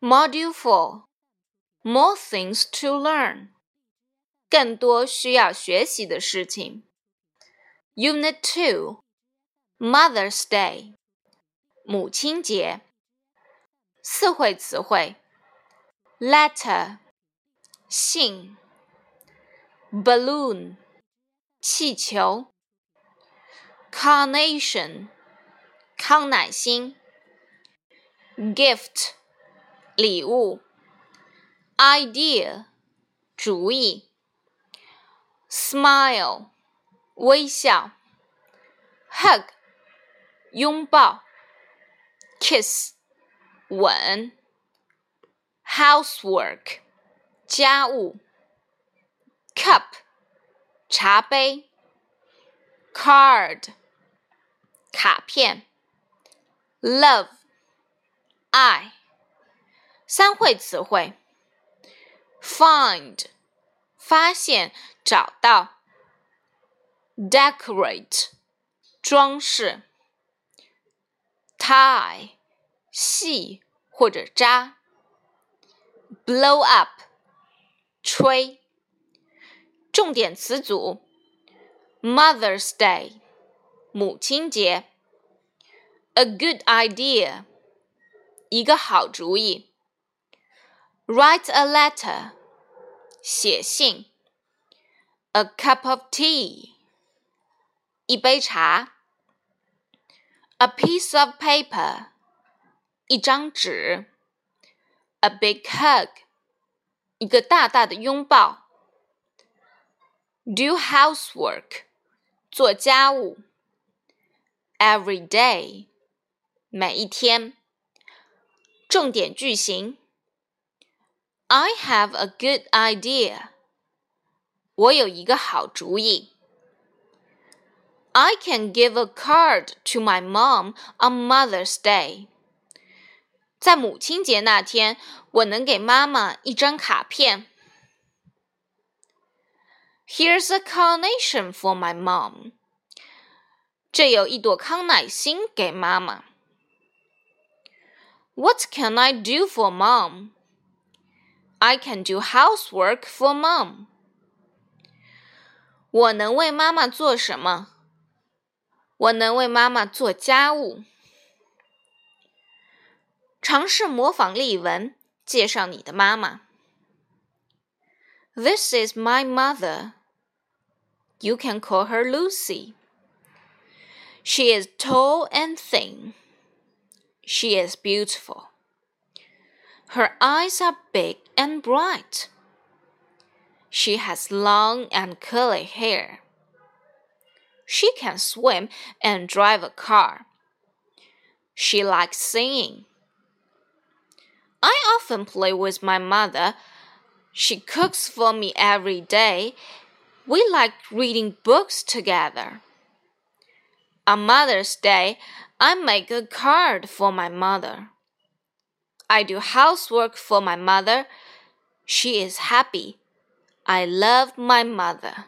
Module 4 More things to learn. 更多需要学习的事情。Unit 2 Mother's Day. 母亲节。四会词汇：letter 信，balloon 气球，carnation 康乃馨，gift。 礼物，idea，主意，smile，微笑，hug，拥抱，kiss，吻，housework，家务，cup，茶杯，card，卡片，love，爱。 三会词汇：find 发现、找到；decorate 装饰；tie 系或者扎；blow up 吹。重点词组：Mother's Day 母亲节；a good idea 一个好主意。 Write a letter. 写信。A cup of tea. 一杯茶。A piece of paper. 一张纸。A big hug. 一个大大的拥抱。Do housework. 做家务。Every day. 每一天。重点句型。 I have a good idea. 我有一个好主意。I can give a card to my mom on Mother's Day. 在母亲节那天，我能给妈妈一张卡片。Here's a carnation for my mom. 这有一朵康乃馨给妈妈。What can I do for mom? I can do housework for mom. 我能为妈妈做什么？我能为妈妈做家务。尝试模仿例文，介绍你的妈妈。This is my mother. You can call her Lucy. She is tall and thin. She is beautiful. Her eyes are big and bright. She has long and curly hair. She can swim and drive a car. She likes singing. I often play with my mother. She cooks for me every day. We like reading books together. On Mother's Day, I make a card for my mother. I do housework for my mother. She is happy. I love my mother.